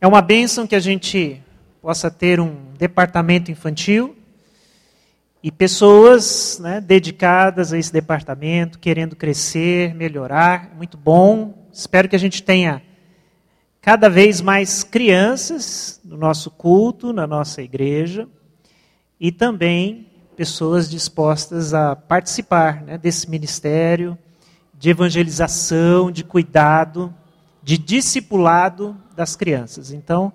É uma bênção que a gente possa ter um departamento infantil e pessoas né, dedicadas a esse departamento, querendo crescer, melhorar. Muito bom. Espero que a gente tenha cada vez mais crianças no nosso culto, na nossa igreja, e também pessoas dispostas a participar né, desse ministério de evangelização, de cuidado, de discipulado das crianças. Então,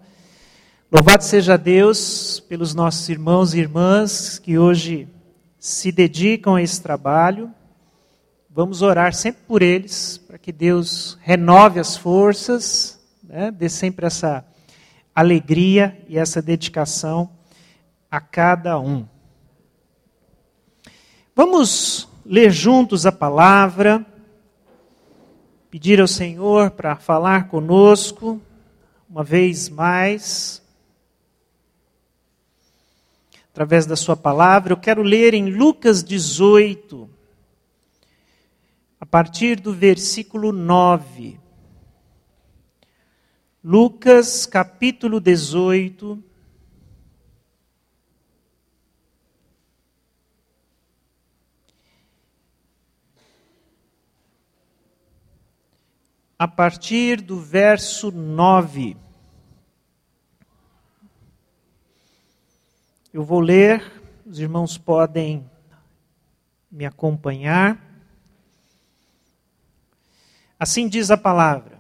louvado seja Deus pelos nossos irmãos e irmãs que hoje se dedicam a esse trabalho. Vamos orar sempre por eles, para que Deus renove as forças, né, dê sempre essa alegria e essa dedicação a cada um. Vamos ler juntos a palavra, pedir ao Senhor para falar conosco uma vez mais, através da Sua palavra. Eu quero ler em Lucas 18, a partir do versículo 9. Lucas capítulo 18, a partir do verso 9. Eu vou ler, os irmãos podem me acompanhar. Assim diz a palavra: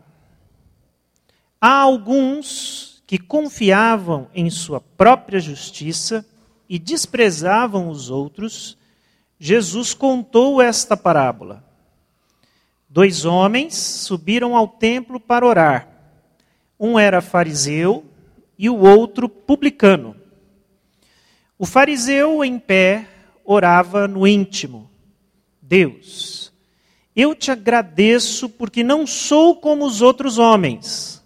Há alguns que confiavam em sua própria justiça e desprezavam os outros. Jesus contou esta parábola. Dois homens subiram ao templo para orar. Um era fariseu e o outro publicano. O fariseu, em pé, orava no íntimo: Deus, eu te agradeço porque não sou como os outros homens,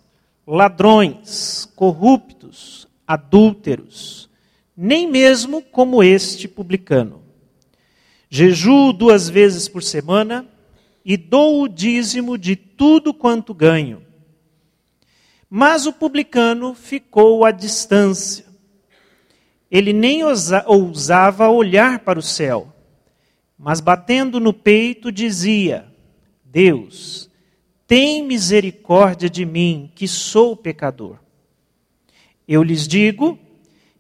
ladrões, corruptos, adúlteros, nem mesmo como este publicano. Jejuo duas vezes por semana e dou o dízimo de tudo quanto ganho. Mas o publicano ficou à distância. Ele nem ousava olhar para o céu, mas batendo no peito dizia: Deus, tem misericórdia de mim, que sou pecador. Eu lhes digo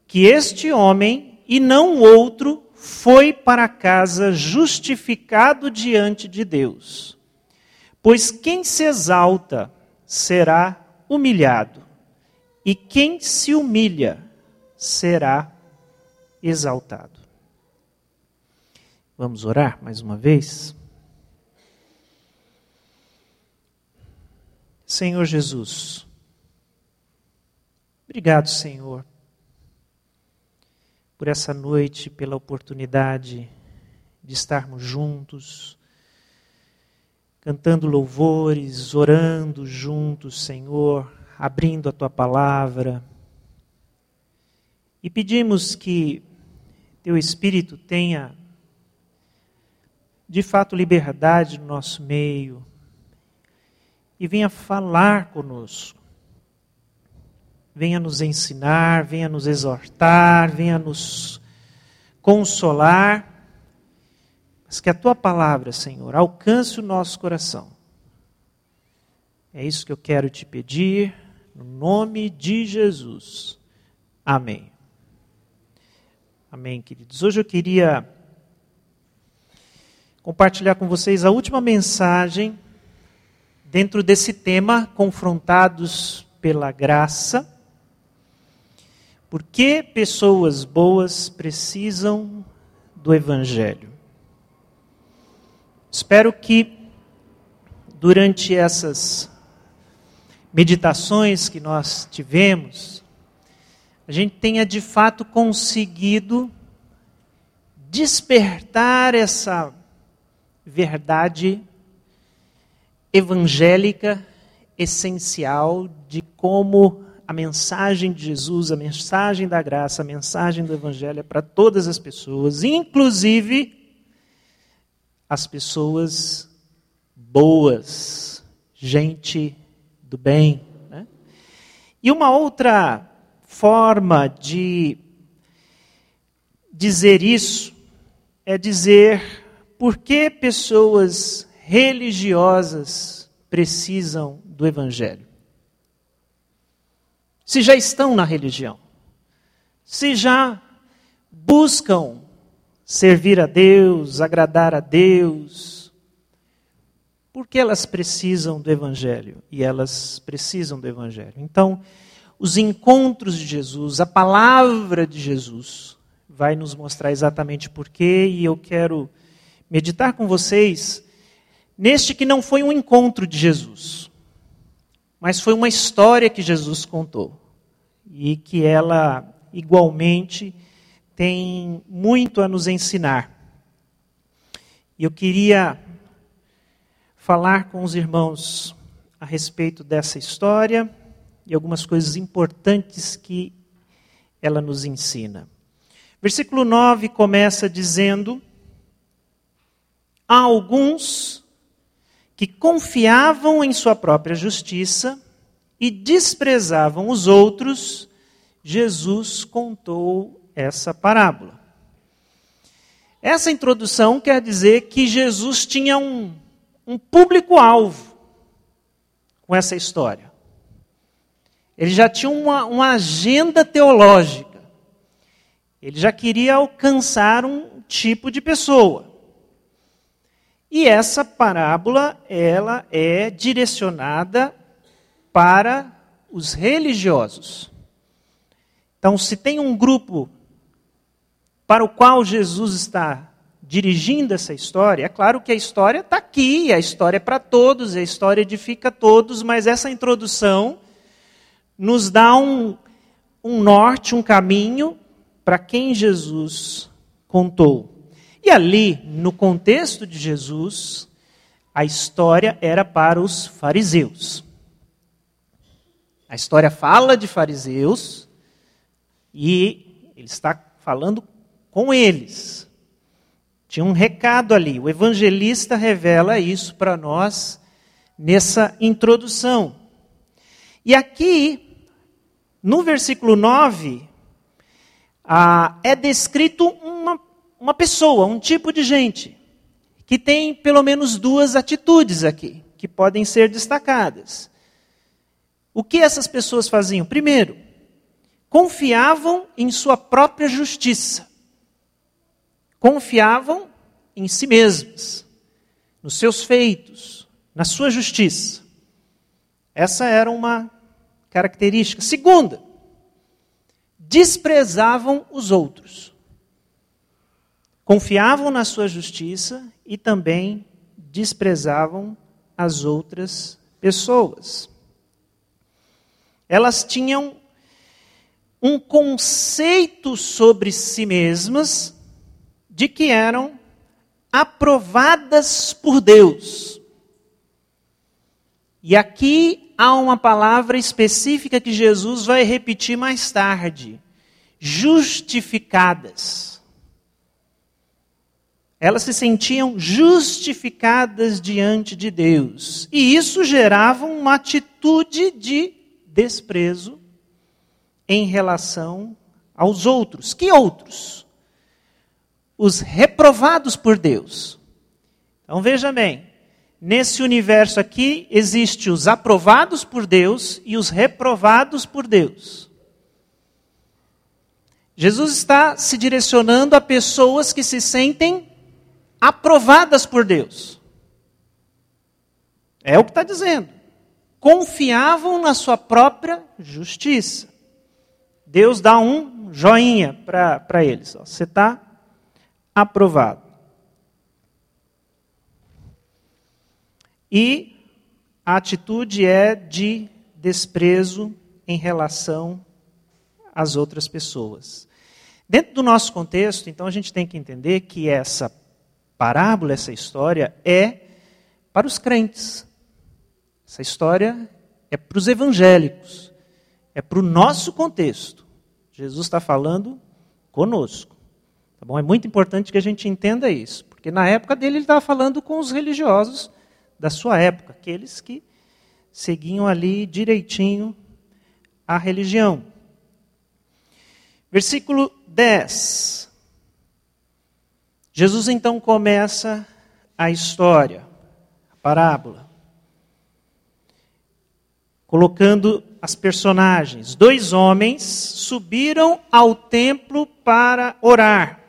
que este homem, e não outro, foi para casa justificado diante de Deus. Pois quem se exalta será humilhado, e quem se humilha será exaltado. Vamos orar mais uma vez? Senhor Jesus, obrigado, Senhor, por essa noite, pela oportunidade de estarmos juntos, cantando louvores, orando juntos, Senhor, abrindo a tua palavra. E pedimos que teu Espírito tenha, de fato, liberdade no nosso meio e venha falar conosco venha nos ensinar, venha nos exortar, venha nos consolar, mas que a tua palavra, Senhor, alcance o nosso coração. É isso que eu quero te pedir, no nome de Jesus. Amém. Amém, queridos. Hoje eu queria compartilhar com vocês a última mensagem dentro desse tema, confrontados pela graça. Por que pessoas boas precisam do Evangelho? Espero que durante essas meditações que nós tivemos, a gente tenha de fato conseguido despertar essa verdade evangélica essencial de como a mensagem de Jesus, a mensagem da graça, a mensagem do Evangelho é para todas as pessoas, inclusive as pessoas boas. gente do bem. Né? E uma outra forma de dizer isso é dizer por que pessoas religiosas precisam do Evangelho. Se já estão na religião, se já buscam servir a Deus, agradar a Deus, por que elas precisam do Evangelho? E elas precisam do Evangelho. Então, os encontros de Jesus, a palavra de Jesus, vai nos mostrar exatamente porquê, e eu quero meditar com vocês neste que não foi um encontro de Jesus, mas foi uma história que Jesus contou, e que ela igualmente tem muito a nos ensinar. Eu queria falar com os irmãos a respeito dessa história e algumas coisas importantes que ela nos ensina. Versículo 9 começa dizendo: Há alguns que confiavam em sua própria justiça e desprezavam os outros, Jesus contou essa parábola. Essa introdução quer dizer que Jesus tinha um, um público-alvo com essa história. Ele já tinha uma, uma agenda teológica. Ele já queria alcançar um tipo de pessoa. E essa parábola, ela é direcionada para os religiosos. Então, se tem um grupo para o qual Jesus está dirigindo essa história, é claro que a história está aqui, a história é para todos, a história edifica todos, mas essa introdução nos dá um, um norte, um caminho para quem Jesus contou. E ali, no contexto de Jesus, a história era para os fariseus. A história fala de fariseus e ele está falando com eles. Tinha um recado ali. O evangelista revela isso para nós nessa introdução. E aqui, no versículo 9, ah, é descrito uma, uma pessoa, um tipo de gente, que tem pelo menos duas atitudes aqui, que podem ser destacadas. O que essas pessoas faziam? Primeiro, confiavam em sua própria justiça. Confiavam em si mesmas, nos seus feitos, na sua justiça. Essa era uma característica. Segunda, desprezavam os outros. Confiavam na sua justiça e também desprezavam as outras pessoas. Elas tinham um conceito sobre si mesmas de que eram aprovadas por Deus. E aqui há uma palavra específica que Jesus vai repetir mais tarde: justificadas. Elas se sentiam justificadas diante de Deus. E isso gerava uma atitude de desprezo em relação aos outros. Que outros? Os reprovados por Deus. Então veja bem, Nesse universo aqui, existe os aprovados por Deus e os reprovados por Deus. Jesus está se direcionando a pessoas que se sentem aprovadas por Deus. É o que está dizendo. Confiavam na sua própria justiça. Deus dá um joinha para eles. Você está aprovado. E a atitude é de desprezo em relação às outras pessoas. Dentro do nosso contexto, então, a gente tem que entender que essa parábola, essa história, é para os crentes. Essa história é para os evangélicos. É para o nosso contexto. Jesus está falando conosco. Tá bom? É muito importante que a gente entenda isso. Porque na época dele ele estava falando com os religiosos da sua época, aqueles que seguiam ali direitinho a religião. Versículo 10. Jesus então começa a história, a parábola, colocando as personagens. Dois homens subiram ao templo para orar.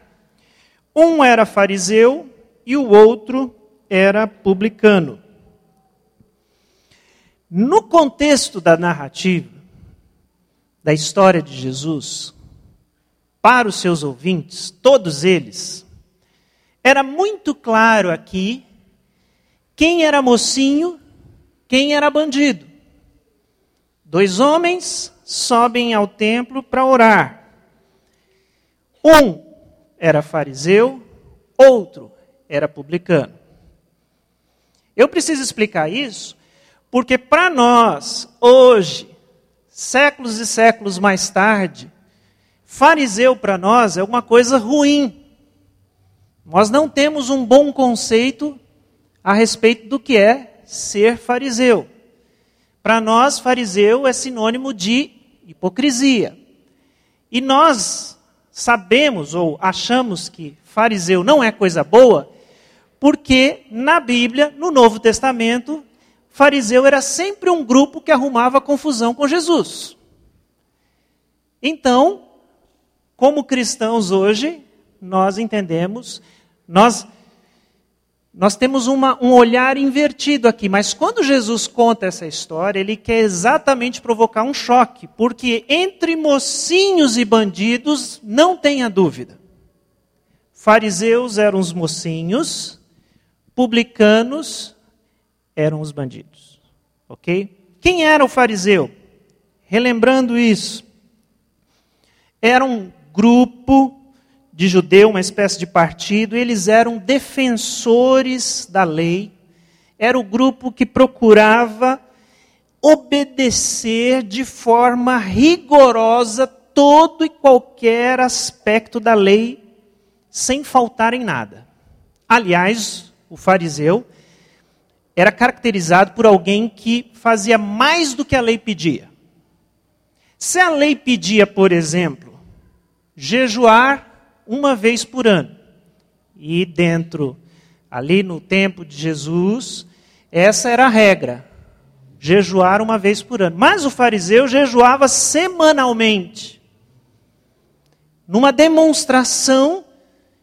Um era fariseu e o outro era publicano. No contexto da narrativa, da história de Jesus, para os seus ouvintes, todos eles, era muito claro aqui quem era mocinho, quem era bandido. Dois homens sobem ao templo para orar. Um era fariseu, outro era publicano. Eu preciso explicar isso porque para nós, hoje, séculos e séculos mais tarde, fariseu para nós é uma coisa ruim. Nós não temos um bom conceito a respeito do que é ser fariseu. Para nós, fariseu é sinônimo de hipocrisia. E nós sabemos ou achamos que fariseu não é coisa boa, porque na Bíblia, no Novo Testamento, fariseu era sempre um grupo que arrumava confusão com Jesus. Então, como cristãos hoje, nós entendemos, nós, nós temos uma, um olhar invertido aqui, mas quando Jesus conta essa história, ele quer exatamente provocar um choque, porque entre mocinhos e bandidos, não tenha dúvida. Fariseus eram os mocinhos, publicanos eram os bandidos. Ok? Quem era o fariseu? Relembrando isso, era um grupo de judeu, uma espécie de partido, eles eram defensores da lei, era o grupo que procurava obedecer de forma rigorosa todo e qualquer aspecto da lei, sem faltar em nada. Aliás, o fariseu era caracterizado por alguém que fazia mais do que a lei pedia. Se a lei pedia, por exemplo, jejuar uma vez por ano, e dentro, ali no tempo de Jesus, essa era a regra, jejuar uma vez por ano. Mas o fariseu jejuava semanalmente, numa demonstração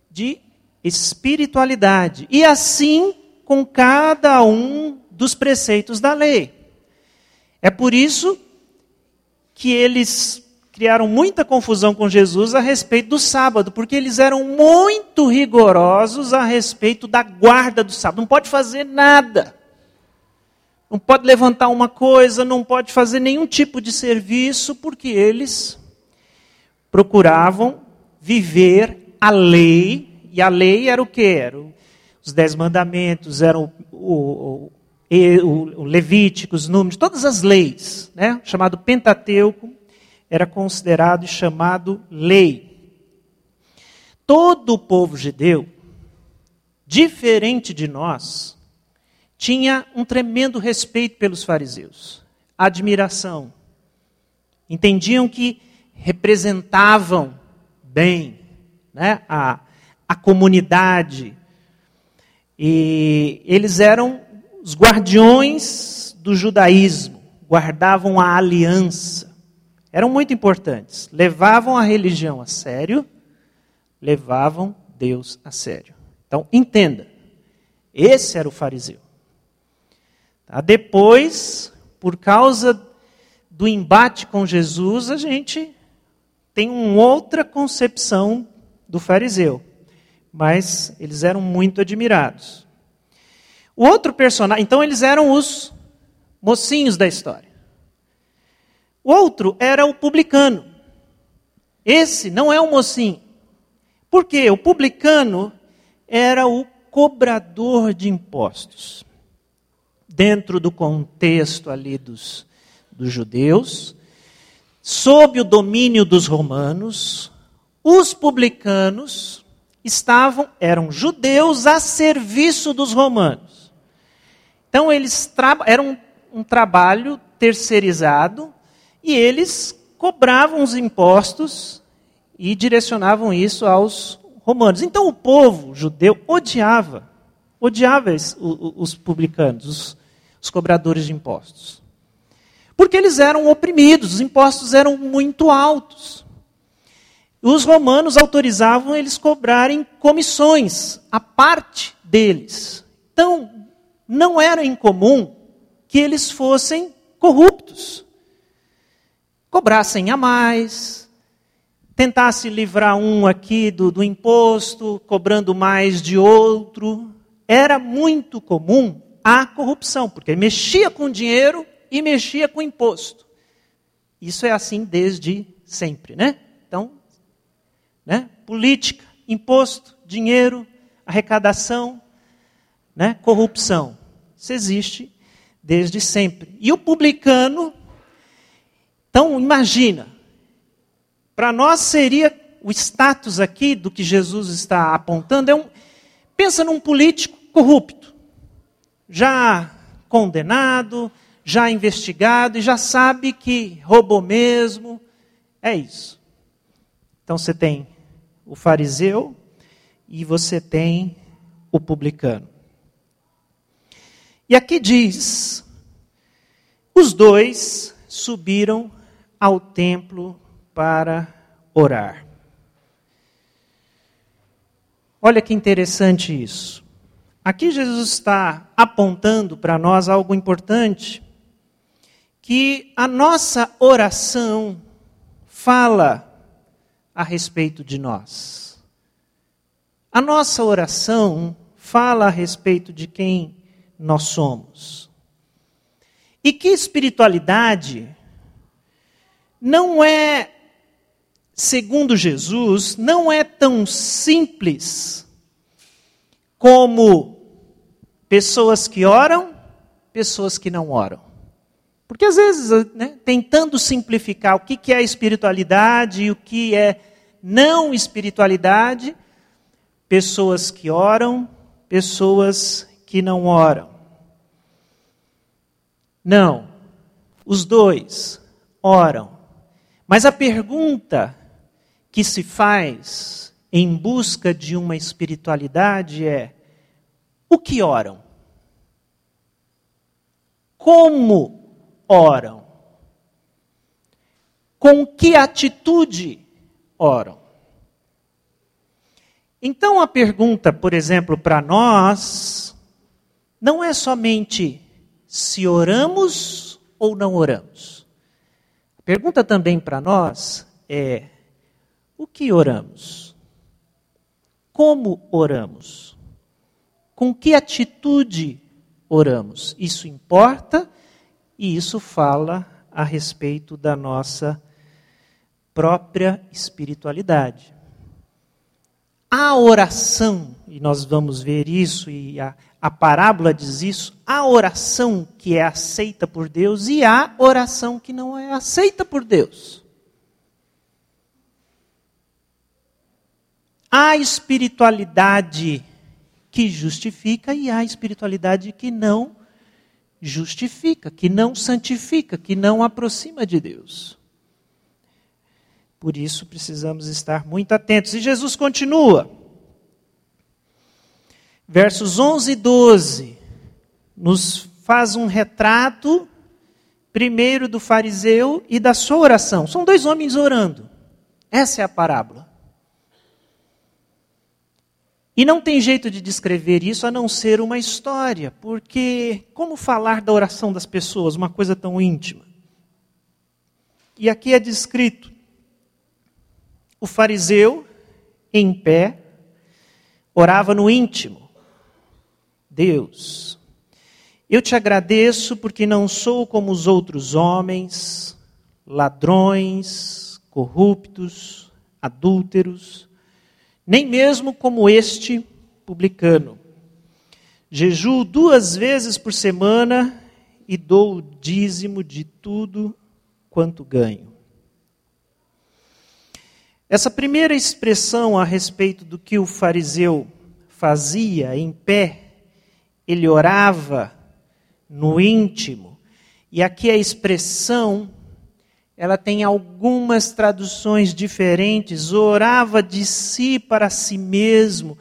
de espiritualidade. E assim com cada um dos preceitos da lei. É por isso que eles criaram muita confusão com Jesus a respeito do sábado, porque eles eram muito rigorosos a respeito da guarda do sábado. Não pode fazer nada. Não pode levantar uma coisa, não pode fazer nenhum tipo de serviço, porque eles procuravam viver a lei, e a lei era o que? Era os dez mandamentos, eram o, o, o, o Levítico, os números, todas as leis, né? chamado Pentateuco, era considerado e chamado lei. Todo o povo judeu, diferente de nós, tinha um tremendo respeito pelos fariseus, admiração. Entendiam que representavam bem né, a, a comunidade, e eles eram os guardiões do judaísmo, guardavam a aliança. Eram muito importantes. Levavam a religião a sério, levavam Deus a sério. Então, entenda. Esse era o fariseu. Tá? Depois, por causa do embate com Jesus, a gente tem uma outra concepção do fariseu mas eles eram muito admirados. O outro personagem, então eles eram os mocinhos da história. Outro era o publicano. Esse não é o mocinho. Por quê? O publicano era o cobrador de impostos. Dentro do contexto ali dos, dos judeus, sob o domínio dos romanos, os publicanos estavam, eram judeus a serviço dos romanos. Então eles eram um trabalho terceirizado e eles cobravam os impostos e direcionavam isso aos romanos. Então o povo judeu odiava, odiava os publicanos, os, os cobradores de impostos. Porque eles eram oprimidos, os impostos eram muito altos. Os romanos autorizavam eles cobrarem comissões, a parte deles. Então, não era incomum que eles fossem corruptos. Cobrassem a mais, tentasse livrar um aqui do, do imposto, cobrando mais de outro. Era muito comum a corrupção, porque mexia com dinheiro e mexia com imposto. Isso é assim desde sempre, né? Então, né? política, imposto, dinheiro, arrecadação, né? corrupção. Isso existe desde sempre. E o publicano, então imagina, para nós seria o status aqui do que Jesus está apontando é um pensa num político corrupto, já condenado, já investigado e já sabe que roubou mesmo. É isso. Então você tem o fariseu e você tem o publicano. E aqui diz: os dois subiram ao templo para orar. Olha que interessante isso. Aqui Jesus está apontando para nós algo importante, que a nossa oração fala a respeito de nós. A nossa oração fala a respeito de quem nós somos. E que espiritualidade não é segundo Jesus, não é tão simples como pessoas que oram, pessoas que não oram. Porque às vezes, né, tentando simplificar o que é espiritualidade e o que é não espiritualidade, pessoas que oram, pessoas que não oram. Não, os dois oram. Mas a pergunta que se faz em busca de uma espiritualidade é: o que oram? Como oram? Com que atitude oram? Então a pergunta, por exemplo, para nós, não é somente se oramos ou não oramos. Pergunta também para nós é: o que oramos? Como oramos? Com que atitude oramos? Isso importa e isso fala a respeito da nossa própria espiritualidade. A oração, e nós vamos ver isso, e a, a parábola diz isso, a oração que é aceita por Deus e a oração que não é aceita por Deus. Há espiritualidade que justifica e há espiritualidade que não justifica, que não santifica, que não aproxima de Deus. Por isso precisamos estar muito atentos. E Jesus continua. Versos 11 e 12 nos faz um retrato primeiro do fariseu e da sua oração. São dois homens orando. Essa é a parábola. E não tem jeito de descrever isso a não ser uma história, porque como falar da oração das pessoas, uma coisa tão íntima? E aqui é descrito o fariseu em pé orava no íntimo. Deus, eu te agradeço porque não sou como os outros homens, ladrões, corruptos, adúlteros, nem mesmo como este publicano. Jejuo duas vezes por semana e dou o dízimo de tudo quanto ganho. Essa primeira expressão a respeito do que o fariseu fazia em pé, ele orava no íntimo, E aqui a expressão, ela tem algumas traduções diferentes. Orava de si para si mesmo,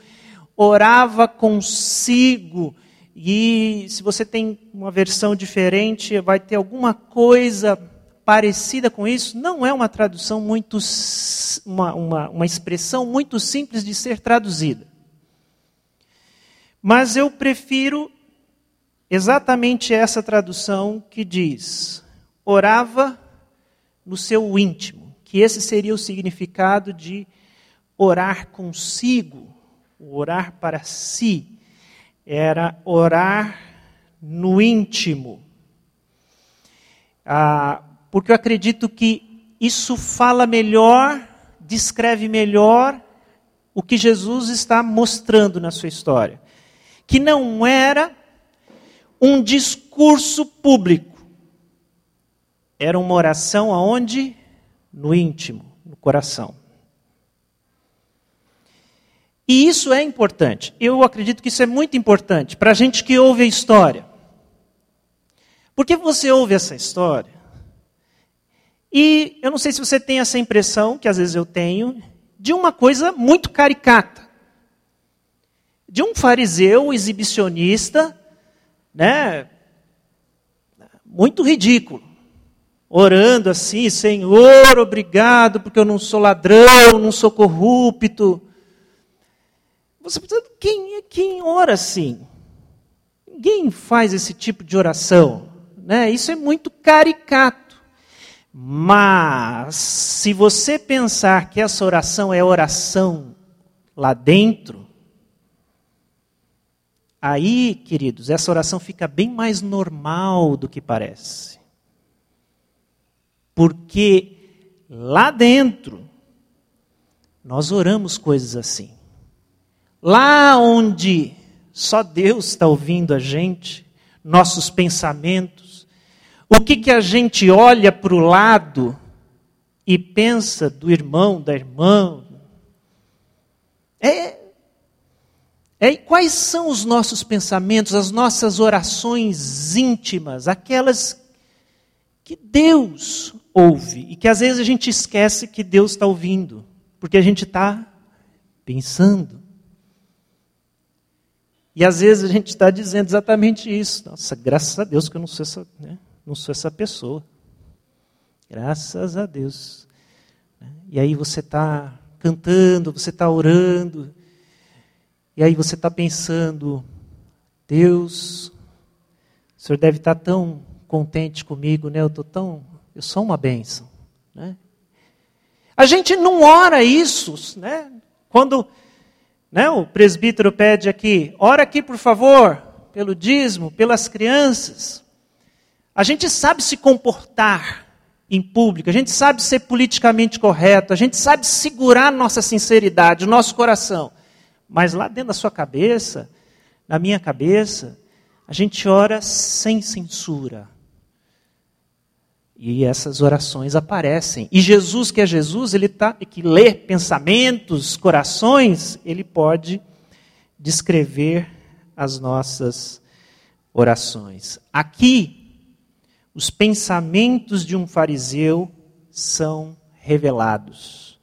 orava consigo. E se você tem uma versão diferente, vai ter alguma coisa parecida com isso. Não é uma tradução muito, uma, uma, uma expressão muito simples de ser traduzida. Mas eu prefiro exatamente essa tradução que diz: orava no seu íntimo, que esse seria o significado de orar consigo, orar para si, era orar no íntimo. Ah, porque eu acredito que isso fala melhor, descreve melhor o que Jesus está mostrando na sua história. Que não era um discurso público. Era uma oração aonde? No íntimo, no coração. E isso é importante. Eu acredito que isso é muito importante para a gente que ouve a história. Porque você ouve essa história e eu não sei se você tem essa impressão, que às vezes eu tenho, de uma coisa muito caricata. De um fariseu exibicionista né, muito ridículo. Orando assim, Senhor, obrigado, porque eu não sou ladrão, não sou corrupto. Você pensa, quem, quem ora assim? Ninguém faz esse tipo de oração. Né? Isso é muito caricato. Mas, se você pensar que essa oração é oração lá dentro, Aí, queridos, essa oração fica bem mais normal do que parece. Porque lá dentro, nós oramos coisas assim. Lá onde só Deus está ouvindo a gente, nossos pensamentos, o que, que a gente olha para o lado e pensa do irmão, da irmã, é, é, quais são os nossos pensamentos, as nossas orações íntimas, aquelas que Deus ouve e que às vezes a gente esquece que Deus está ouvindo, porque a gente está pensando. E às vezes a gente está dizendo exatamente isso. Nossa, graças a Deus que eu não sou essa, né? não sou essa pessoa. Graças a Deus. E aí você está cantando, você está orando, e aí você está pensando, Deus, o Senhor deve estar tá tão contente comigo, né? Eu tô tão, eu sou uma bênção, né? A gente não ora isso, né? Quando né, o presbítero pede aqui, ora aqui por favor, pelo dízimo, pelas crianças. A gente sabe se comportar em público, a gente sabe ser politicamente correto, a gente sabe segurar nossa sinceridade, o nosso coração. Mas lá dentro da sua cabeça, na minha cabeça, a gente ora sem censura. E essas orações aparecem. E Jesus, que é Jesus, ele tá, que lê pensamentos, corações, ele pode descrever as nossas orações. Aqui, os pensamentos de um fariseu são revelados.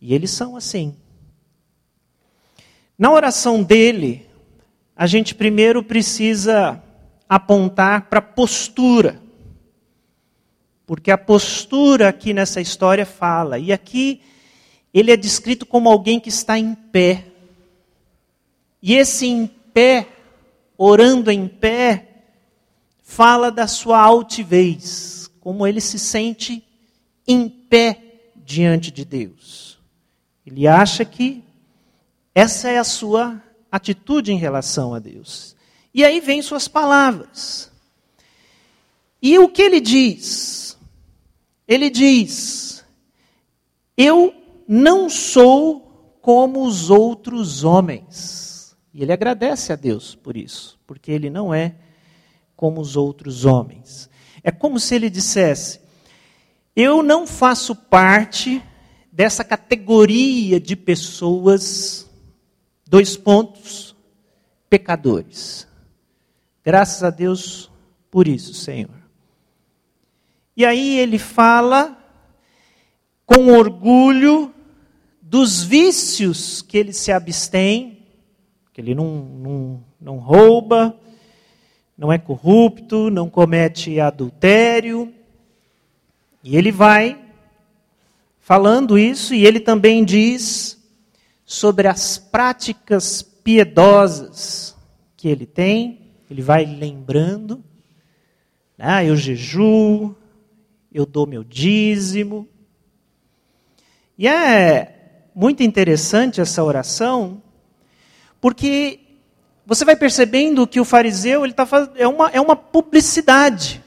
E eles são assim. Na oração dele, a gente primeiro precisa apontar para a postura. Porque a postura aqui nessa história fala. E aqui ele é descrito como alguém que está em pé. E esse em pé, orando em pé, fala da sua altivez, como ele se sente em pé diante de Deus. Ele acha que essa é a sua atitude em relação a Deus. E aí vem suas palavras. E o que ele diz? Ele diz: Eu não sou como os outros homens. E ele agradece a Deus por isso, porque ele não é como os outros homens. É como se ele dissesse: Eu não faço parte dessa categoria de pessoas Dois pontos: pecadores. Graças a Deus, por isso, Senhor. E aí ele fala com orgulho dos vícios que ele se abstém, que ele não, não, não rouba, não é corrupto, não comete adultério. E ele vai falando isso, e ele também diz sobre as práticas piedosas que ele tem, ele vai lembrando. Ah, eu jejuo, eu dou meu dízimo. E é muito interessante essa oração, porque você vai percebendo que o fariseu ele tá fazendo, é, uma, é uma publicidade,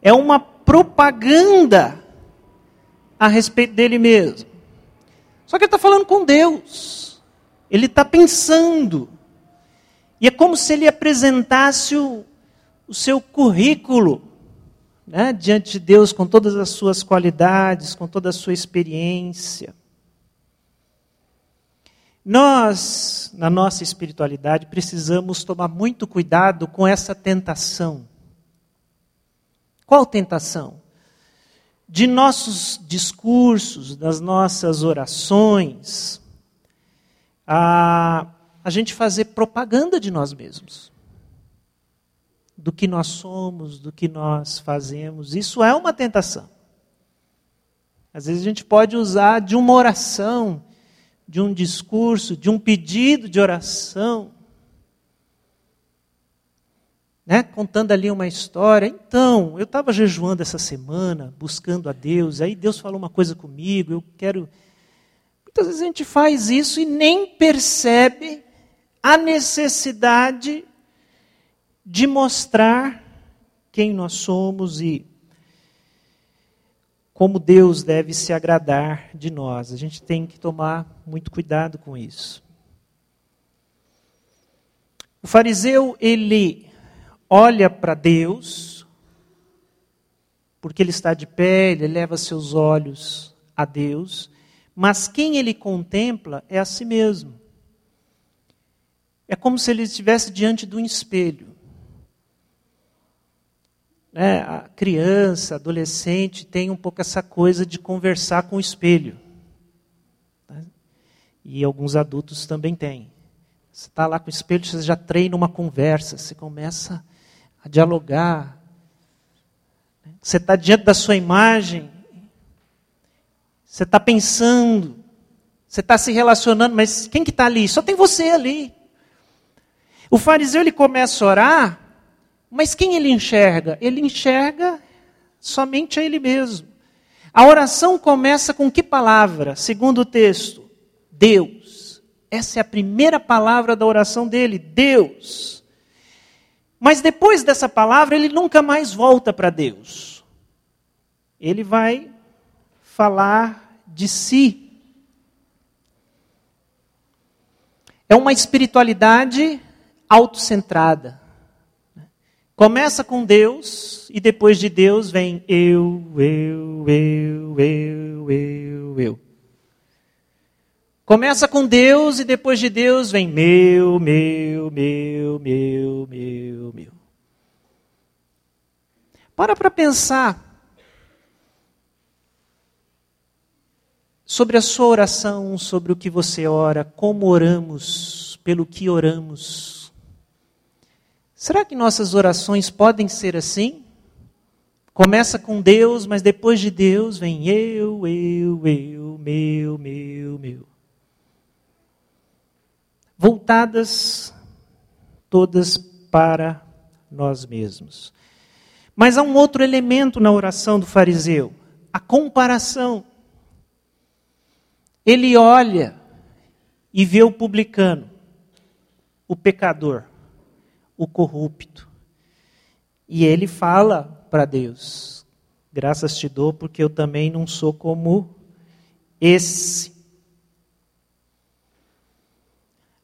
é uma propaganda a respeito dele mesmo. Só que ele está falando com Deus, ele está pensando, e é como se ele apresentasse o, o seu currículo né, diante de Deus com todas as suas qualidades, com toda a sua experiência. Nós, na nossa espiritualidade, precisamos tomar muito cuidado com essa tentação. Qual tentação? De nossos discursos, das nossas orações, a, a gente fazer propaganda de nós mesmos. Do que nós somos, do que nós fazemos. Isso é uma tentação. Às vezes a gente pode usar de uma oração de um discurso, de um pedido de oração, né? contando ali uma história. Então, eu estava jejuando essa semana, buscando a Deus, aí Deus falou uma coisa comigo, eu quero. Muitas vezes a gente faz isso e nem percebe a necessidade de mostrar quem nós somos e como Deus deve se agradar de nós. A gente tem que tomar muito cuidado com isso. O fariseu, ele olha para Deus, porque ele está de pé, ele leva seus olhos a Deus, mas quem ele contempla é a si mesmo. É como se ele estivesse diante de um espelho né, a criança, adolescente tem um pouco essa coisa de conversar com o espelho. Né? E alguns adultos também têm. Você está lá com o espelho, você já treina uma conversa, você começa a dialogar. Você está diante da sua imagem, você está pensando, você está se relacionando, mas quem que está ali? Só tem você ali. O fariseu ele começa a orar mas quem ele enxerga? Ele enxerga somente a ele mesmo. A oração começa com que palavra? Segundo o texto, Deus. Essa é a primeira palavra da oração dele, Deus. Mas depois dessa palavra, ele nunca mais volta para Deus. Ele vai falar de si. É uma espiritualidade autocentrada. Começa com Deus e depois de Deus vem eu, eu, eu, eu, eu, eu. Começa com Deus e depois de Deus vem meu, meu, meu, meu, meu, meu. Para para pensar sobre a sua oração, sobre o que você ora, como oramos, pelo que oramos. Será que nossas orações podem ser assim? Começa com Deus, mas depois de Deus vem eu, eu, eu, meu, meu, meu. Voltadas todas para nós mesmos. Mas há um outro elemento na oração do fariseu: a comparação. Ele olha e vê o publicano, o pecador o corrupto. E ele fala para Deus: Graças te dou, porque eu também não sou como esse.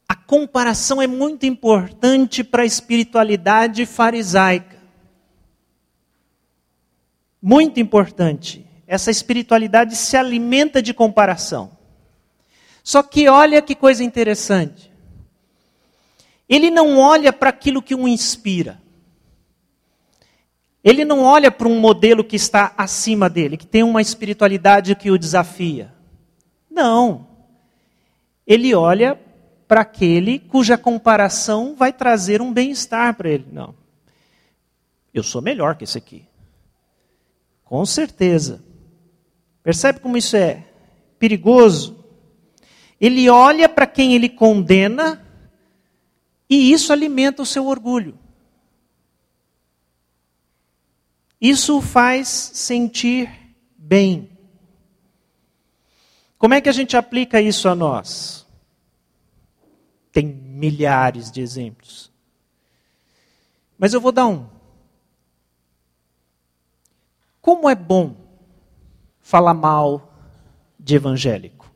A comparação é muito importante para a espiritualidade farisaica. Muito importante. Essa espiritualidade se alimenta de comparação. Só que olha que coisa interessante. Ele não olha para aquilo que o inspira. Ele não olha para um modelo que está acima dele, que tem uma espiritualidade que o desafia. Não. Ele olha para aquele cuja comparação vai trazer um bem-estar para ele. Não. Eu sou melhor que esse aqui. Com certeza. Percebe como isso é perigoso? Ele olha para quem ele condena e isso alimenta o seu orgulho. Isso o faz sentir bem. Como é que a gente aplica isso a nós? Tem milhares de exemplos. Mas eu vou dar um. Como é bom falar mal de evangélico?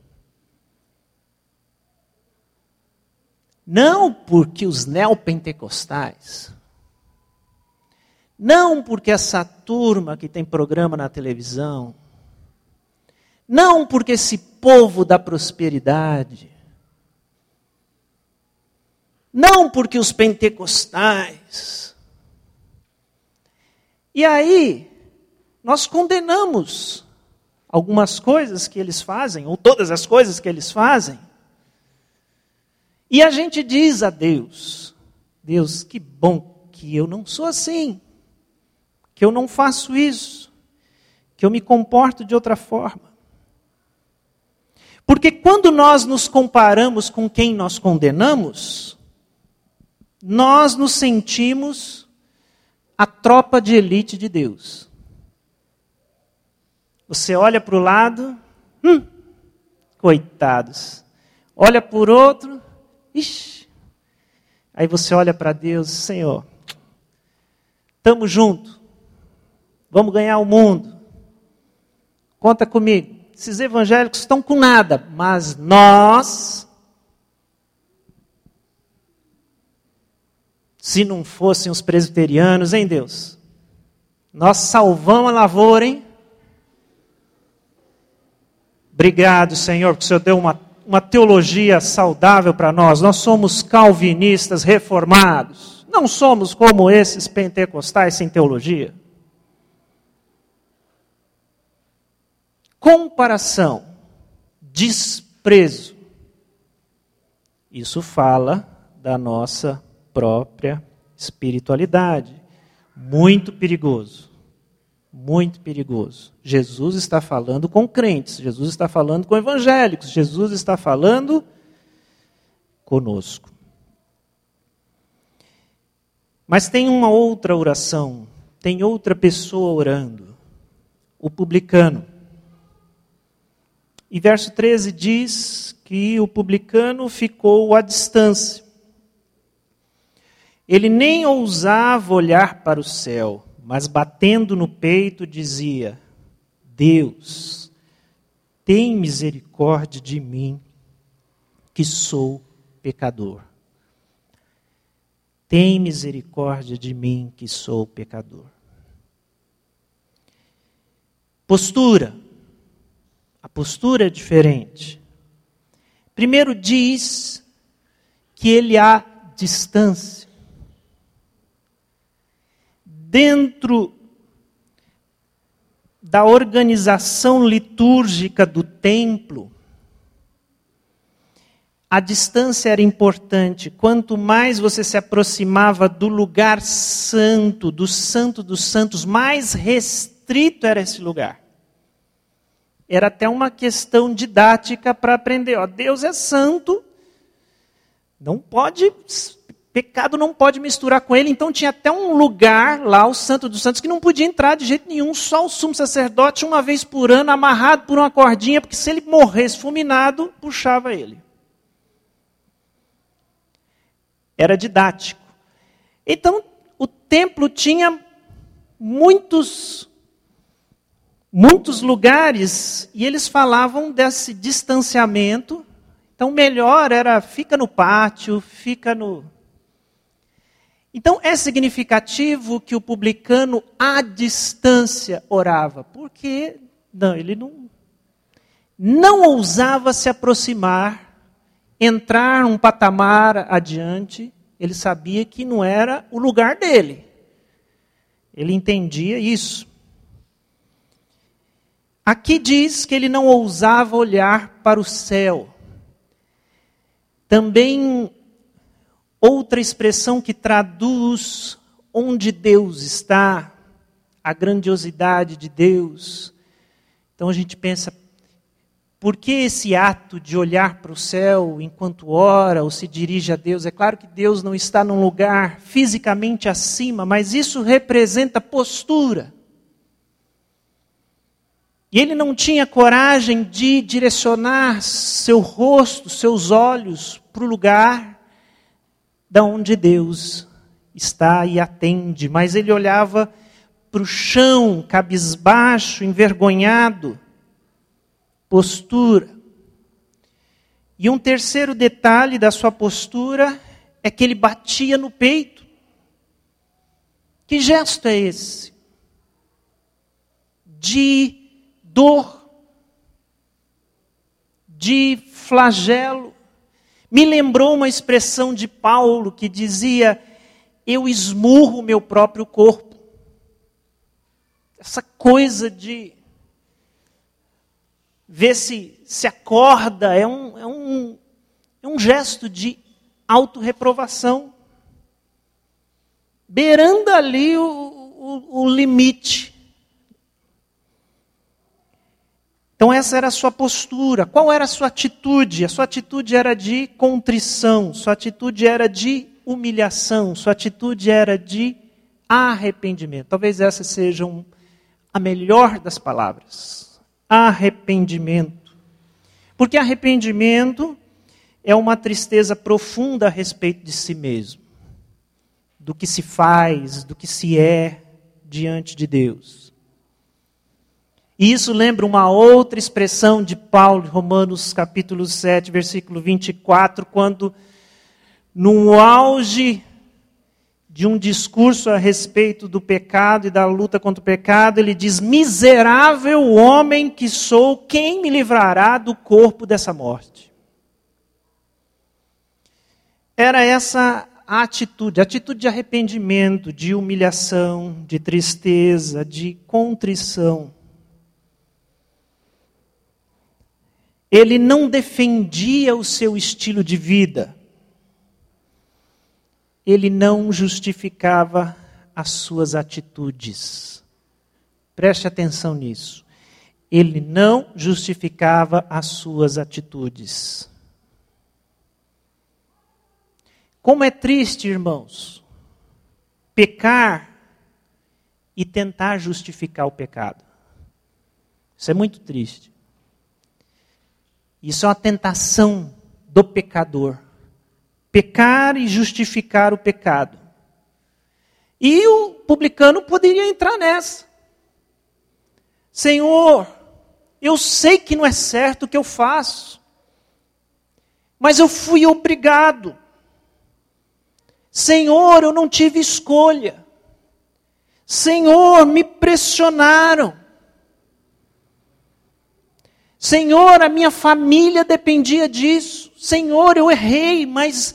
Não porque os neopentecostais não porque essa turma que tem programa na televisão, não porque esse povo da prosperidade, não porque os pentecostais. E aí, nós condenamos algumas coisas que eles fazem, ou todas as coisas que eles fazem. E a gente diz a Deus: Deus, que bom que eu não sou assim que eu não faço isso, que eu me comporto de outra forma. Porque quando nós nos comparamos com quem nós condenamos, nós nos sentimos a tropa de elite de Deus. Você olha para o lado, hum, coitados. Olha por outro, ixi. Aí você olha para Deus, Senhor, estamos juntos. Vamos ganhar o mundo. Conta comigo. Esses evangélicos estão com nada, mas nós, se não fossem os presbiterianos, hein, Deus? Nós salvamos a lavoura, hein? Obrigado, Senhor, porque o Senhor deu uma, uma teologia saudável para nós. Nós somos calvinistas reformados. Não somos como esses pentecostais sem teologia. comparação, desprezo. Isso fala da nossa própria espiritualidade. Muito perigoso. Muito perigoso. Jesus está falando com crentes, Jesus está falando com evangélicos, Jesus está falando conosco. Mas tem uma outra oração, tem outra pessoa orando, o publicano. E verso 13 diz que o publicano ficou à distância. Ele nem ousava olhar para o céu, mas batendo no peito dizia: Deus, tem misericórdia de mim, que sou pecador. Tem misericórdia de mim, que sou pecador. Postura a postura é diferente. Primeiro diz que ele há distância. Dentro da organização litúrgica do templo, a distância era importante. Quanto mais você se aproximava do lugar santo, do santo dos santos, mais restrito era esse lugar. Era até uma questão didática para aprender. Ó, Deus é santo, não pode, pecado não pode misturar com ele. Então tinha até um lugar lá, o Santo dos Santos, que não podia entrar de jeito nenhum. Só o sumo sacerdote, uma vez por ano, amarrado por uma cordinha, porque se ele morresse fulminado, puxava ele. Era didático. Então, o templo tinha muitos muitos lugares e eles falavam desse distanciamento. Então, melhor era fica no pátio, fica no. Então, é significativo que o publicano à distância orava, porque não, ele não não ousava se aproximar, entrar um patamar adiante. Ele sabia que não era o lugar dele. Ele entendia isso. Aqui diz que ele não ousava olhar para o céu. Também outra expressão que traduz onde Deus está, a grandiosidade de Deus. Então a gente pensa, por que esse ato de olhar para o céu enquanto ora ou se dirige a Deus? É claro que Deus não está num lugar fisicamente acima, mas isso representa postura. E ele não tinha coragem de direcionar seu rosto, seus olhos para o lugar da onde Deus está e atende, mas ele olhava para o chão, cabisbaixo, envergonhado postura. E um terceiro detalhe da sua postura é que ele batia no peito. Que gesto é esse? De dor, de flagelo. Me lembrou uma expressão de Paulo que dizia: Eu esmurro meu próprio corpo. Essa coisa de ver se se acorda, é um, é um, é um gesto de autorreprovação. Beirando ali o, o, o limite. Então, essa era a sua postura. Qual era a sua atitude? A sua atitude era de contrição, sua atitude era de humilhação, sua atitude era de arrependimento. Talvez essa seja um, a melhor das palavras arrependimento. Porque arrependimento é uma tristeza profunda a respeito de si mesmo, do que se faz, do que se é diante de Deus. E isso lembra uma outra expressão de Paulo, Romanos capítulo 7, versículo 24, quando, no auge de um discurso a respeito do pecado e da luta contra o pecado, ele diz: Miserável homem que sou, quem me livrará do corpo dessa morte? Era essa atitude, atitude de arrependimento, de humilhação, de tristeza, de contrição. Ele não defendia o seu estilo de vida ele não justificava as suas atitudes. Preste atenção nisso. Ele não justificava as suas atitudes. Como é triste, irmãos, pecar e tentar justificar o pecado. Isso é muito triste. Isso é uma tentação do pecador pecar e justificar o pecado. E o publicano poderia entrar nessa. Senhor, eu sei que não é certo o que eu faço, mas eu fui obrigado. Senhor, eu não tive escolha. Senhor, me pressionaram. Senhor, a minha família dependia disso. Senhor, eu errei, mas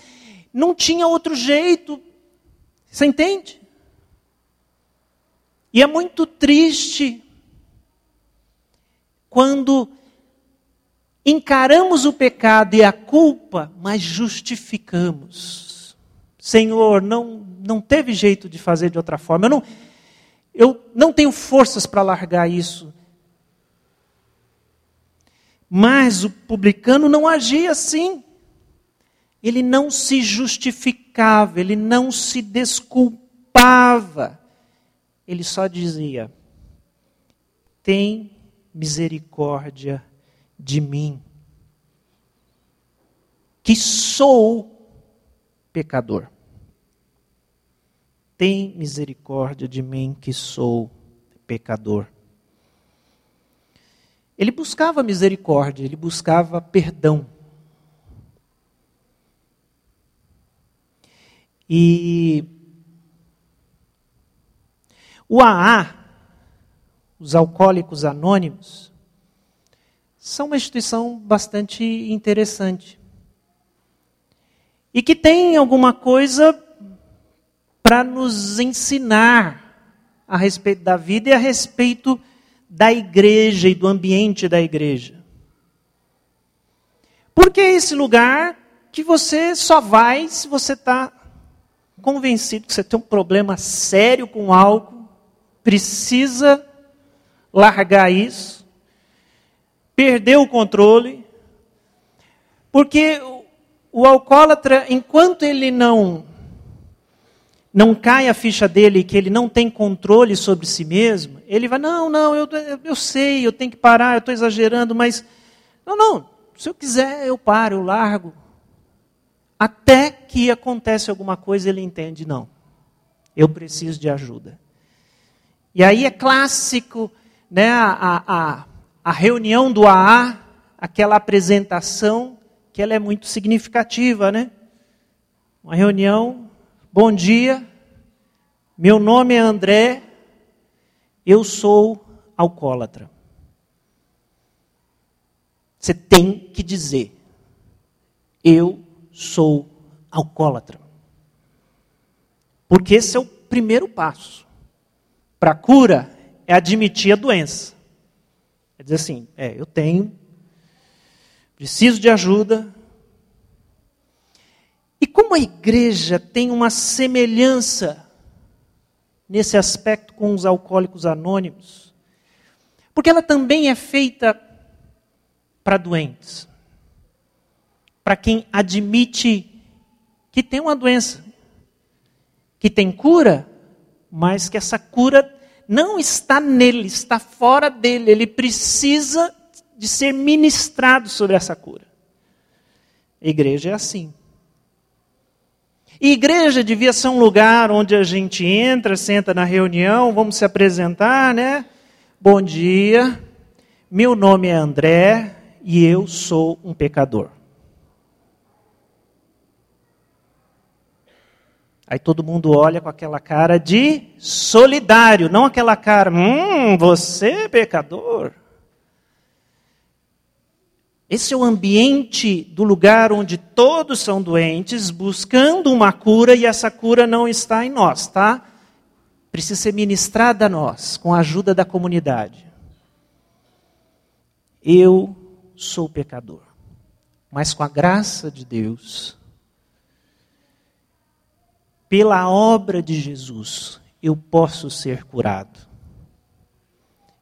não tinha outro jeito. Você entende? E é muito triste quando encaramos o pecado e a culpa, mas justificamos. Senhor, não, não teve jeito de fazer de outra forma. Eu não, eu não tenho forças para largar isso. Mas o publicano não agia assim ele não se justificava, ele não se desculpava. Ele só dizia: Tem misericórdia de mim, que sou pecador. Tem misericórdia de mim, que sou pecador. Ele buscava misericórdia, ele buscava perdão. E o AA, os Alcoólicos Anônimos, são uma instituição bastante interessante. E que tem alguma coisa para nos ensinar a respeito da vida e a respeito da igreja e do ambiente da igreja. Porque é esse lugar que você só vai se você está convencido que você tem um problema sério com álcool, precisa largar isso, perdeu o controle, porque o alcoólatra, enquanto ele não não cai a ficha dele que ele não tem controle sobre si mesmo, ele vai, não, não, eu, eu sei, eu tenho que parar, eu estou exagerando, mas. Não, não, se eu quiser, eu paro, eu largo. Até que acontece alguma coisa, ele entende, não, eu preciso de ajuda. E aí é clássico né, a, a, a reunião do AA, aquela apresentação, que ela é muito significativa, né? Uma reunião Bom dia, meu nome é André, eu sou alcoólatra. Você tem que dizer, eu sou alcoólatra. Porque esse é o primeiro passo. Para a cura, é admitir a doença. É dizer assim, é, eu tenho, preciso de ajuda, como a igreja tem uma semelhança nesse aspecto com os alcoólicos anônimos? Porque ela também é feita para doentes, para quem admite que tem uma doença, que tem cura, mas que essa cura não está nele, está fora dele, ele precisa de ser ministrado sobre essa cura. A igreja é assim. E igreja devia ser um lugar onde a gente entra, senta na reunião, vamos se apresentar, né? Bom dia, meu nome é André e eu sou um pecador. Aí todo mundo olha com aquela cara de solidário, não aquela cara, hum, você é pecador. Esse é o ambiente do lugar onde todos são doentes, buscando uma cura e essa cura não está em nós, tá? Precisa ser ministrada a nós, com a ajuda da comunidade. Eu sou pecador, mas com a graça de Deus, pela obra de Jesus, eu posso ser curado.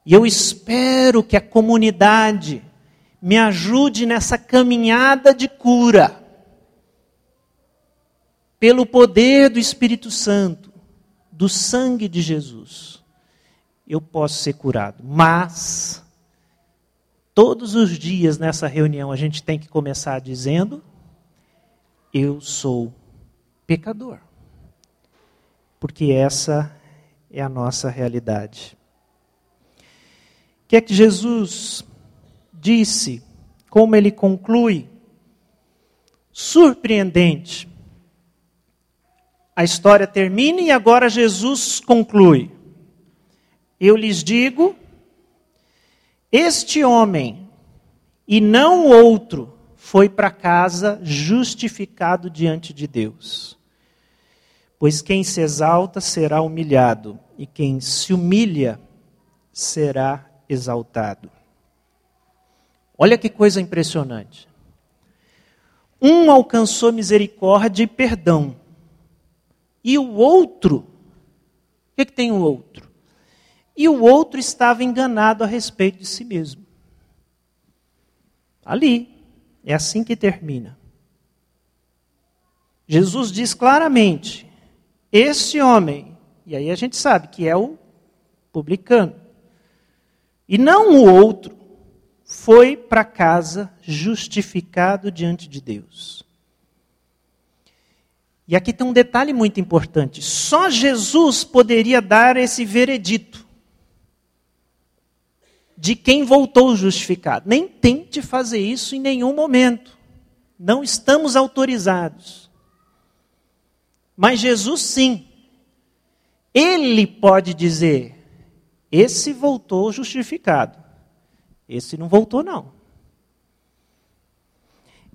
E eu espero que a comunidade, me ajude nessa caminhada de cura. Pelo poder do Espírito Santo, do sangue de Jesus, eu posso ser curado. Mas, todos os dias nessa reunião, a gente tem que começar dizendo: Eu sou pecador. Porque essa é a nossa realidade. O que é que Jesus disse, como ele conclui, surpreendente. A história termina e agora Jesus conclui. Eu lhes digo: este homem e não outro foi para casa justificado diante de Deus. Pois quem se exalta será humilhado, e quem se humilha será exaltado. Olha que coisa impressionante. Um alcançou misericórdia e perdão. E o outro, o que, que tem o outro? E o outro estava enganado a respeito de si mesmo. Ali, é assim que termina. Jesus diz claramente: esse homem, e aí a gente sabe que é o publicano, e não o outro, foi para casa justificado diante de Deus. E aqui tem um detalhe muito importante: só Jesus poderia dar esse veredito de quem voltou justificado. Nem tente fazer isso em nenhum momento. Não estamos autorizados. Mas Jesus sim. Ele pode dizer: esse voltou justificado. Esse não voltou, não.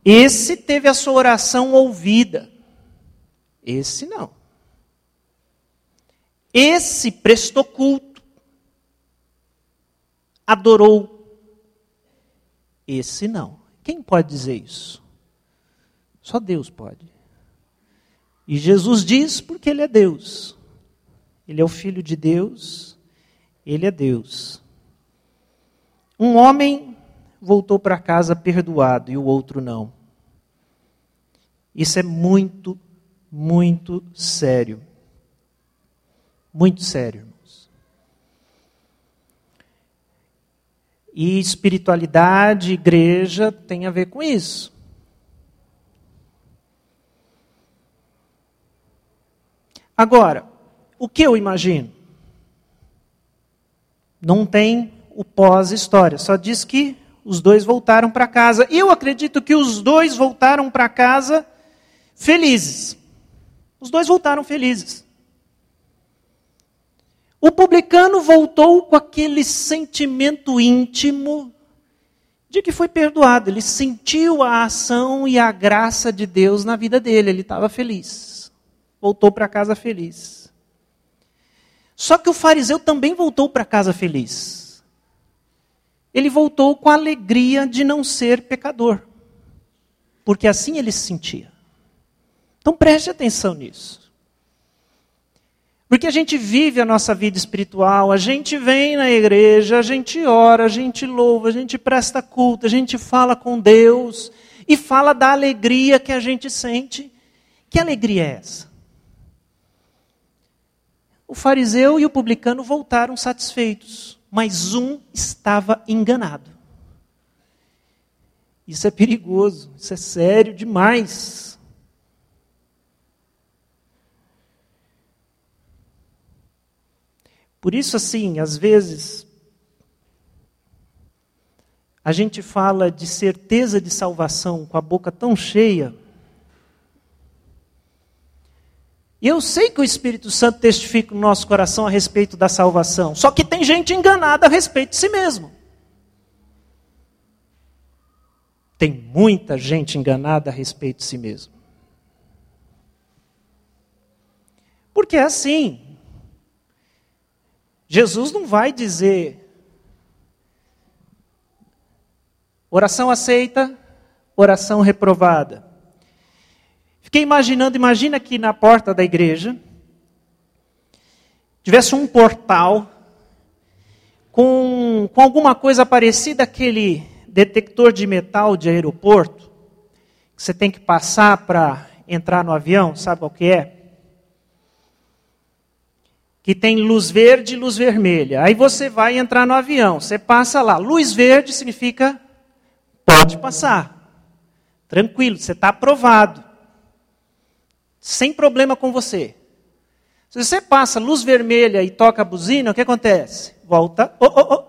Esse teve a sua oração ouvida. Esse não. Esse prestou culto, adorou. Esse não. Quem pode dizer isso? Só Deus pode. E Jesus diz porque Ele é Deus. Ele é o Filho de Deus, Ele é Deus. Um homem voltou para casa perdoado e o outro não. Isso é muito, muito sério. Muito sério, irmãos. E espiritualidade, igreja, tem a ver com isso. Agora, o que eu imagino? Não tem o pós-história, só diz que os dois voltaram para casa. Eu acredito que os dois voltaram para casa felizes. Os dois voltaram felizes. O publicano voltou com aquele sentimento íntimo de que foi perdoado. Ele sentiu a ação e a graça de Deus na vida dele. Ele estava feliz. Voltou para casa feliz. Só que o fariseu também voltou para casa feliz. Ele voltou com a alegria de não ser pecador. Porque assim ele se sentia. Então preste atenção nisso. Porque a gente vive a nossa vida espiritual, a gente vem na igreja, a gente ora, a gente louva, a gente presta culto, a gente fala com Deus e fala da alegria que a gente sente. Que alegria é essa? O fariseu e o publicano voltaram satisfeitos, mas um estava enganado. Isso é perigoso, isso é sério demais. Por isso, assim, às vezes, a gente fala de certeza de salvação com a boca tão cheia. E eu sei que o Espírito Santo testifica no nosso coração a respeito da salvação. Só que tem gente enganada a respeito de si mesmo. Tem muita gente enganada a respeito de si mesmo. Porque é assim. Jesus não vai dizer oração aceita, oração reprovada. Fiquei imaginando, imagina que na porta da igreja tivesse um portal com, com alguma coisa parecida aquele detector de metal de aeroporto que você tem que passar para entrar no avião, sabe qual que é? que tem luz verde e luz vermelha. Aí você vai entrar no avião, você passa lá. Luz verde significa pode passar. Tranquilo, você está aprovado. Sem problema com você. Se você passa luz vermelha e toca a buzina, o que acontece? Volta. Oh, oh, oh.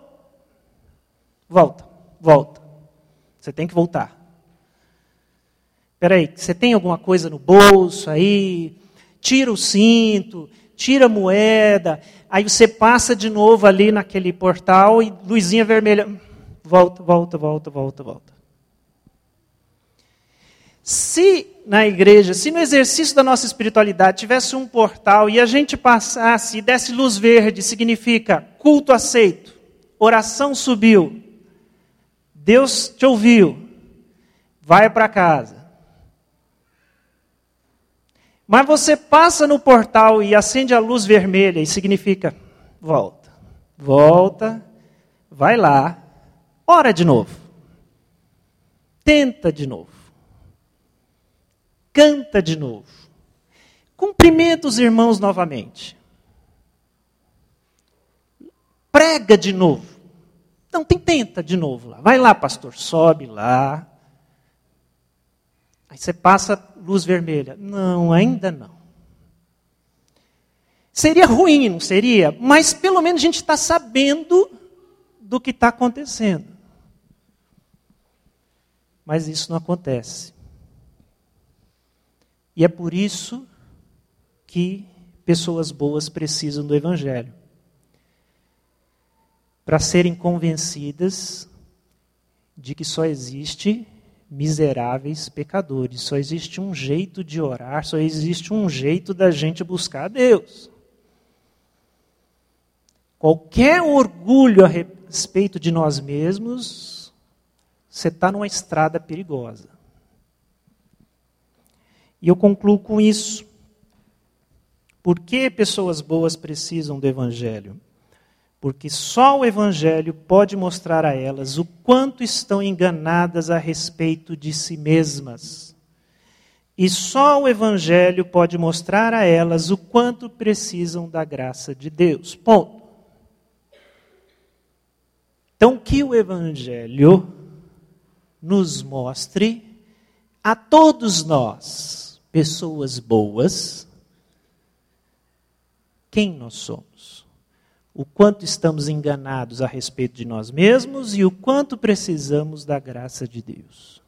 Volta, volta. Você tem que voltar. Espera aí, você tem alguma coisa no bolso aí? Tira o cinto, tira a moeda, aí você passa de novo ali naquele portal e luzinha vermelha. Volta, volta, volta, volta, volta. Se na igreja, se no exercício da nossa espiritualidade tivesse um portal e a gente passasse e desse luz verde, significa culto aceito, oração subiu, Deus te ouviu, vai para casa. Mas você passa no portal e acende a luz vermelha e significa volta, volta, vai lá, ora de novo, tenta de novo, canta de novo, cumprimenta os irmãos novamente, prega de novo. Não, tenta de novo lá. Vai lá, pastor, sobe lá, Aí você passa luz vermelha. Não, ainda não. Seria ruim, não seria? Mas pelo menos a gente está sabendo do que está acontecendo. Mas isso não acontece. E é por isso que pessoas boas precisam do Evangelho para serem convencidas de que só existe miseráveis pecadores. Só existe um jeito de orar, só existe um jeito da gente buscar a Deus. qualquer orgulho a respeito de nós mesmos, você está numa estrada perigosa. E eu concluo com isso. Por que pessoas boas precisam do Evangelho? Porque só o Evangelho pode mostrar a elas o quanto estão enganadas a respeito de si mesmas. E só o Evangelho pode mostrar a elas o quanto precisam da graça de Deus. Ponto. Então, que o Evangelho nos mostre a todos nós, pessoas boas, quem nós somos, o quanto estamos enganados a respeito de nós mesmos e o quanto precisamos da graça de Deus.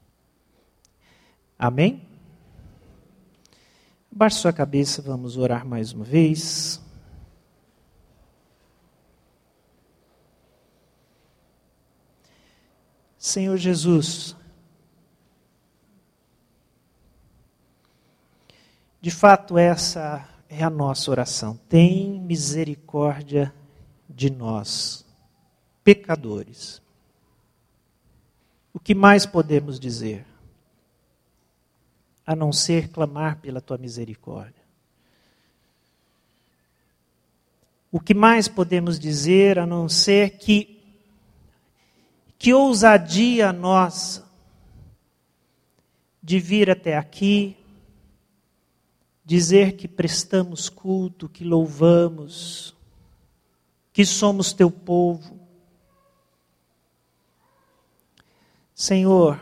Amém? Baixe sua cabeça, vamos orar mais uma vez. Senhor Jesus, de fato essa é a nossa oração. Tem misericórdia de nós, pecadores. O que mais podemos dizer? A não ser clamar pela tua misericórdia. O que mais podemos dizer a não ser que que ousadia nossa de vir até aqui dizer que prestamos culto, que louvamos, que somos teu povo. Senhor,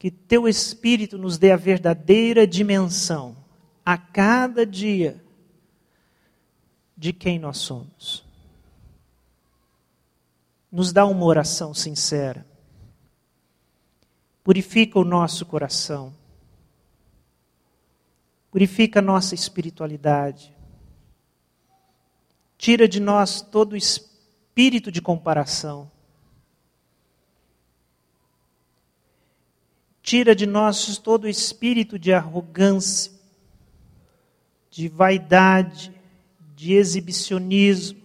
que teu Espírito nos dê a verdadeira dimensão a cada dia de quem nós somos. Nos dá uma oração sincera. Purifica o nosso coração Purifica nossa espiritualidade. Tira de nós todo o espírito de comparação. Tira de nós todo o espírito de arrogância, de vaidade, de exibicionismo,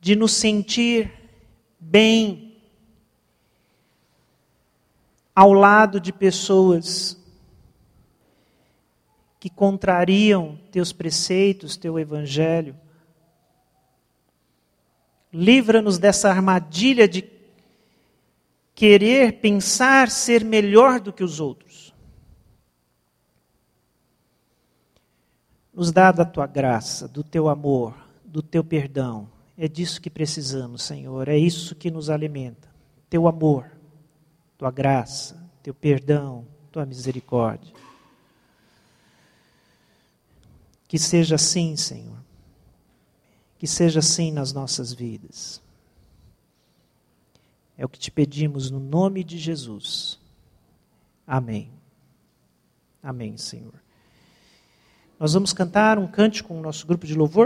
de nos sentir bem ao lado de pessoas que contrariam teus preceitos, teu evangelho. Livra-nos dessa armadilha de querer pensar ser melhor do que os outros. Nos dá da tua graça, do teu amor, do teu perdão. É disso que precisamos, Senhor. É isso que nos alimenta. Teu amor, tua graça, teu perdão, tua misericórdia. Que seja assim, Senhor. Que seja assim nas nossas vidas. É o que te pedimos no nome de Jesus. Amém. Amém, Senhor. Nós vamos cantar um cântico com o nosso grupo de louvor.